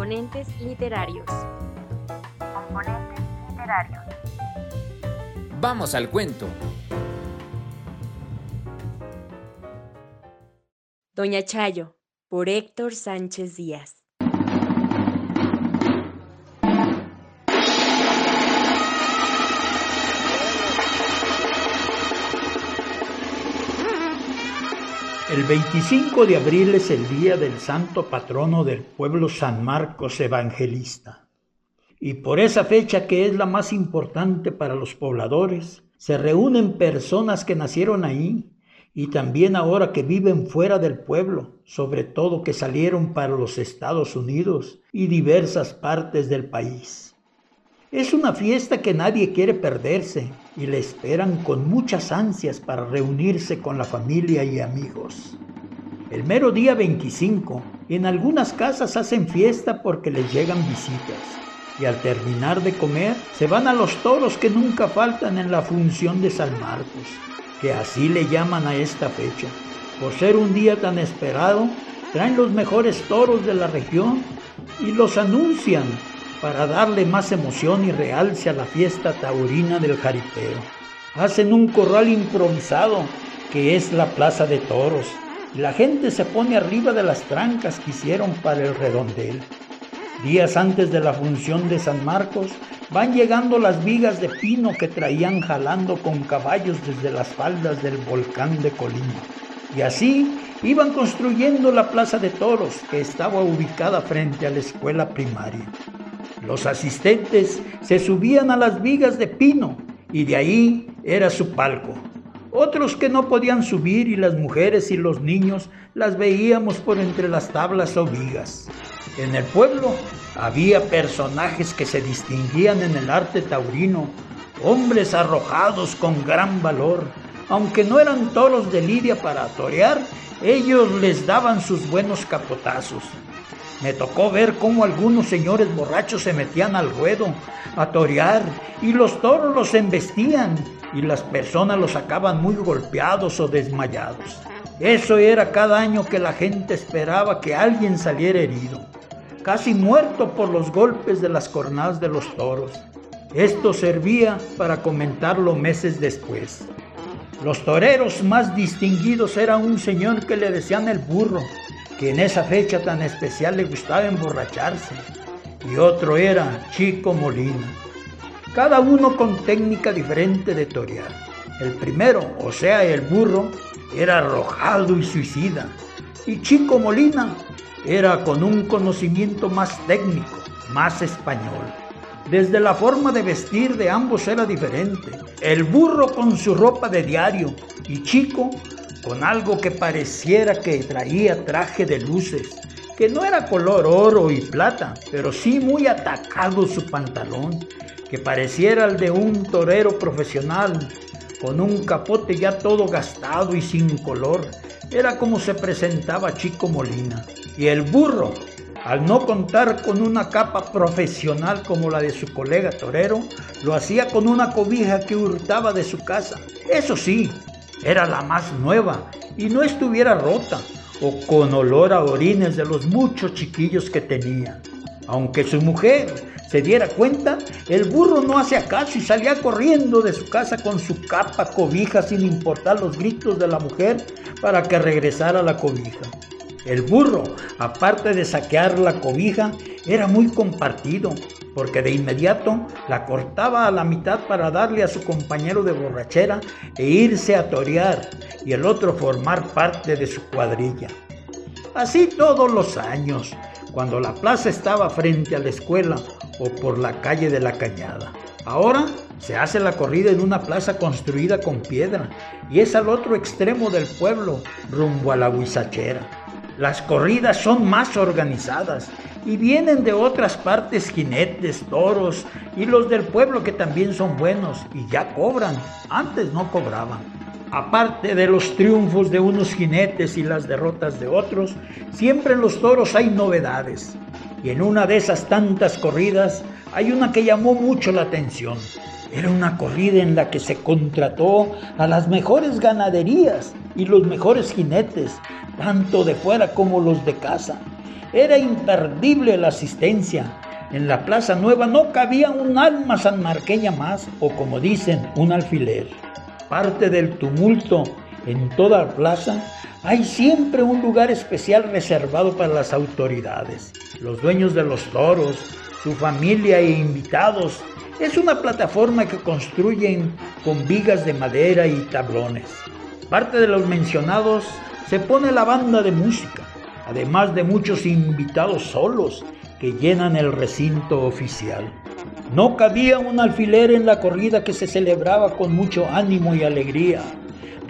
Componentes literarios. Componentes literarios. Vamos al cuento. Doña Chayo, por Héctor Sánchez Díaz. El 25 de abril es el día del santo patrono del pueblo San Marcos Evangelista. Y por esa fecha que es la más importante para los pobladores, se reúnen personas que nacieron ahí y también ahora que viven fuera del pueblo, sobre todo que salieron para los Estados Unidos y diversas partes del país. Es una fiesta que nadie quiere perderse y le esperan con muchas ansias para reunirse con la familia y amigos. El mero día 25, en algunas casas hacen fiesta porque les llegan visitas y al terminar de comer se van a los toros que nunca faltan en la función de San Marcos, que así le llaman a esta fecha. Por ser un día tan esperado, traen los mejores toros de la región y los anuncian para darle más emoción y realce a la fiesta taurina del jaripeo. Hacen un corral improvisado que es la plaza de toros y la gente se pone arriba de las trancas que hicieron para el redondel. Días antes de la función de San Marcos van llegando las vigas de pino que traían jalando con caballos desde las faldas del volcán de Colima. Y así iban construyendo la plaza de toros que estaba ubicada frente a la escuela primaria. Los asistentes se subían a las vigas de pino y de ahí era su palco. Otros que no podían subir y las mujeres y los niños las veíamos por entre las tablas o vigas. En el pueblo había personajes que se distinguían en el arte taurino, hombres arrojados con gran valor. Aunque no eran toros de lidia para torear, ellos les daban sus buenos capotazos. Me tocó ver cómo algunos señores borrachos se metían al ruedo a torear y los toros los embestían y las personas los sacaban muy golpeados o desmayados. Eso era cada año que la gente esperaba que alguien saliera herido, casi muerto por los golpes de las cornadas de los toros. Esto servía para comentarlo meses después. Los toreros más distinguidos eran un señor que le decían el burro, que en esa fecha tan especial le gustaba emborracharse, y otro era Chico Molina, cada uno con técnica diferente de torear. El primero, o sea, el burro, era arrojado y suicida, y Chico Molina era con un conocimiento más técnico, más español. Desde la forma de vestir de ambos era diferente. El burro con su ropa de diario y Chico con algo que pareciera que traía traje de luces, que no era color oro y plata, pero sí muy atacado su pantalón, que pareciera el de un torero profesional, con un capote ya todo gastado y sin color. Era como se presentaba Chico Molina. Y el burro, al no contar con una capa profesional como la de su colega torero, lo hacía con una cobija que hurtaba de su casa. Eso sí, era la más nueva y no estuviera rota o con olor a orines de los muchos chiquillos que tenía. Aunque su mujer se diera cuenta, el burro no hacía caso y salía corriendo de su casa con su capa cobija sin importar los gritos de la mujer para que regresara la cobija. El burro, aparte de saquear la cobija, era muy compartido, porque de inmediato la cortaba a la mitad para darle a su compañero de borrachera e irse a torear y el otro formar parte de su cuadrilla. Así todos los años, cuando la plaza estaba frente a la escuela o por la calle de la cañada. Ahora se hace la corrida en una plaza construida con piedra y es al otro extremo del pueblo, rumbo a la huizachera. Las corridas son más organizadas y vienen de otras partes jinetes, toros y los del pueblo que también son buenos y ya cobran. Antes no cobraban. Aparte de los triunfos de unos jinetes y las derrotas de otros, siempre en los toros hay novedades. Y en una de esas tantas corridas hay una que llamó mucho la atención. Era una corrida en la que se contrató a las mejores ganaderías y los mejores jinetes, tanto de fuera como los de casa Era imperdible la asistencia. En la Plaza Nueva no cabía un alma sanmarqueña más, o como dicen, un alfiler. Parte del tumulto en toda la plaza, hay siempre un lugar especial reservado para las autoridades, los dueños de los toros, su familia e invitados. Es una plataforma que construyen con vigas de madera y tablones. Parte de los mencionados se pone la banda de música, además de muchos invitados solos que llenan el recinto oficial. No cabía un alfiler en la corrida que se celebraba con mucho ánimo y alegría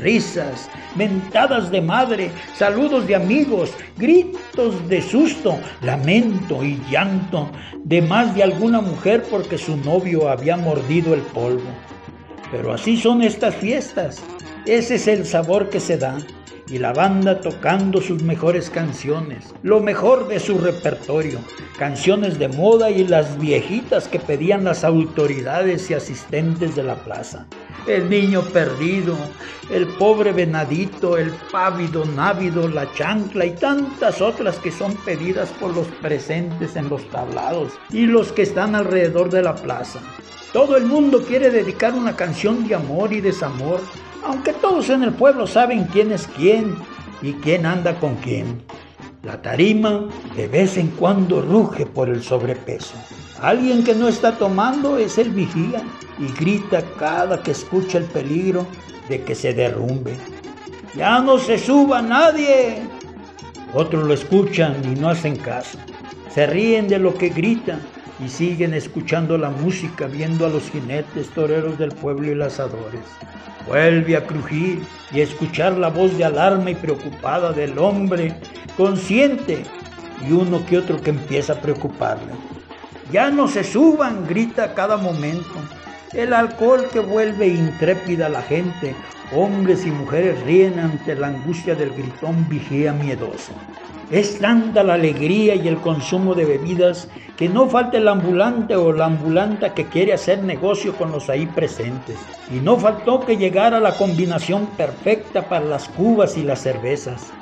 risas, mentadas de madre, saludos de amigos, gritos de susto, lamento y llanto de más de alguna mujer porque su novio había mordido el polvo. Pero así son estas fiestas, ese es el sabor que se da y la banda tocando sus mejores canciones, lo mejor de su repertorio, canciones de moda y las viejitas que pedían las autoridades y asistentes de la plaza. El niño perdido, el pobre venadito, el pávido návido, la chancla y tantas otras que son pedidas por los presentes en los tablados y los que están alrededor de la plaza. Todo el mundo quiere dedicar una canción de amor y desamor aunque todos en el pueblo saben quién es quién y quién anda con quién. La tarima de vez en cuando ruge por el sobrepeso. Alguien que no está tomando es el vigía y grita cada que escucha el peligro de que se derrumbe. Ya no se suba nadie. Otros lo escuchan y no hacen caso. Se ríen de lo que grita y siguen escuchando la música, viendo a los jinetes toreros del pueblo y lazadores. Vuelve a crujir y escuchar la voz de alarma y preocupada del hombre consciente y uno que otro que empieza a preocuparle. Ya no se suban, grita a cada momento. El alcohol que vuelve intrépida a la gente, hombres y mujeres ríen ante la angustia del gritón vigía miedoso. Es tanta la alegría y el consumo de bebidas que no falta el ambulante o la ambulanta que quiere hacer negocio con los ahí presentes. Y no faltó que llegara la combinación perfecta para las cubas y las cervezas.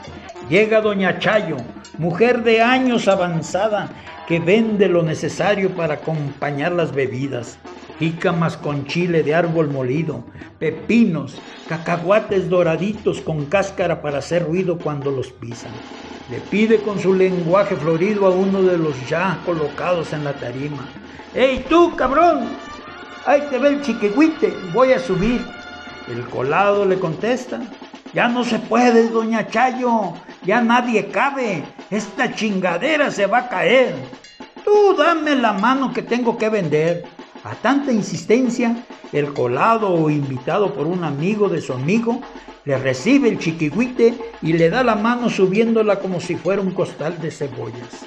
Llega doña Chayo, mujer de años avanzada, que vende lo necesario para acompañar las bebidas. Jícamas con chile de árbol molido, pepinos, cacahuates doraditos con cáscara para hacer ruido cuando los pisan le pide con su lenguaje florido a uno de los ya colocados en la tarima. ¡Ey tú, cabrón! Ahí te ve el chiquihuite, voy a subir. El colado le contesta, ya no se puede, doña Chayo, ya nadie cabe, esta chingadera se va a caer. Tú dame la mano que tengo que vender. A tanta insistencia, el colado o invitado por un amigo de su amigo le recibe el chiquihuite y le da la mano subiéndola como si fuera un costal de cebollas.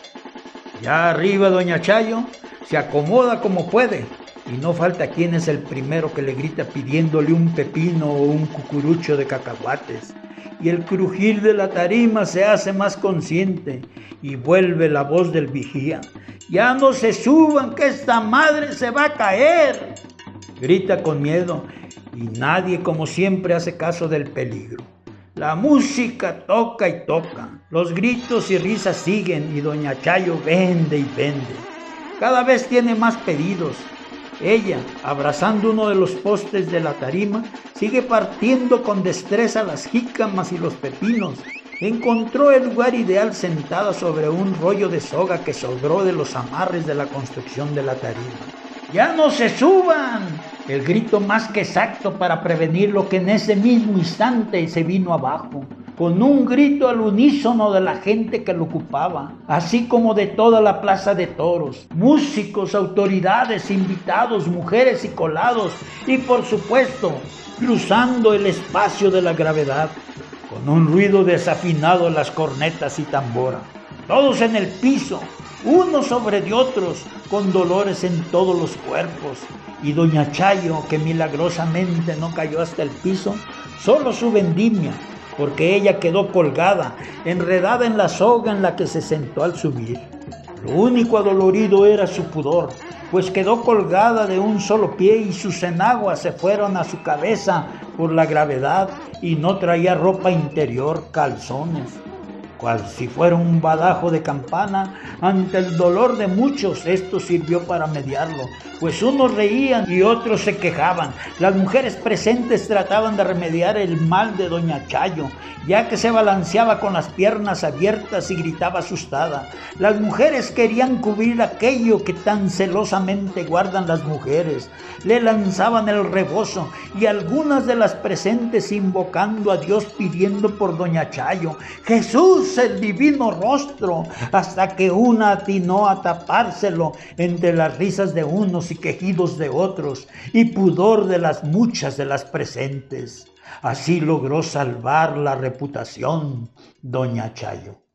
Ya arriba doña Chayo se acomoda como puede y no falta quien es el primero que le grita pidiéndole un pepino o un cucurucho de cacahuates. Y el crujir de la tarima se hace más consciente y vuelve la voz del vigía. Ya no se suban, que esta madre se va a caer. Grita con miedo y nadie como siempre hace caso del peligro. La música toca y toca, los gritos y risas siguen y doña Chayo vende y vende. Cada vez tiene más pedidos. Ella, abrazando uno de los postes de la tarima, sigue partiendo con destreza las jícamas y los pepinos. Encontró el lugar ideal sentada sobre un rollo de soga que sobró de los amarres de la construcción de la tarima. ¡Ya no se suban! El grito más que exacto para prevenir lo que en ese mismo instante se vino abajo, con un grito al unísono de la gente que lo ocupaba, así como de toda la plaza de toros, músicos, autoridades, invitados, mujeres y colados, y por supuesto, cruzando el espacio de la gravedad, con un ruido desafinado en las cornetas y tambora, todos en el piso, unos sobre de otros, con dolores en todos los cuerpos, y doña Chayo, que milagrosamente no cayó hasta el piso, solo su vendimia, porque ella quedó colgada, enredada en la soga en la que se sentó al subir. Lo único adolorido era su pudor, pues quedó colgada de un solo pie y sus enaguas se fueron a su cabeza por la gravedad y no traía ropa interior, calzones. Cual si fuera un badajo de campana, ante el dolor de muchos esto sirvió para mediarlo, pues unos reían y otros se quejaban. Las mujeres presentes trataban de remediar el mal de doña Chayo, ya que se balanceaba con las piernas abiertas y gritaba asustada. Las mujeres querían cubrir aquello que tan celosamente guardan las mujeres. Le lanzaban el rebozo y algunas de las presentes invocando a Dios pidiendo por doña Chayo, Jesús el divino rostro, hasta que una atinó a tapárselo entre las risas de unos y quejidos de otros y pudor de las muchas de las presentes. Así logró salvar la reputación doña Chayo.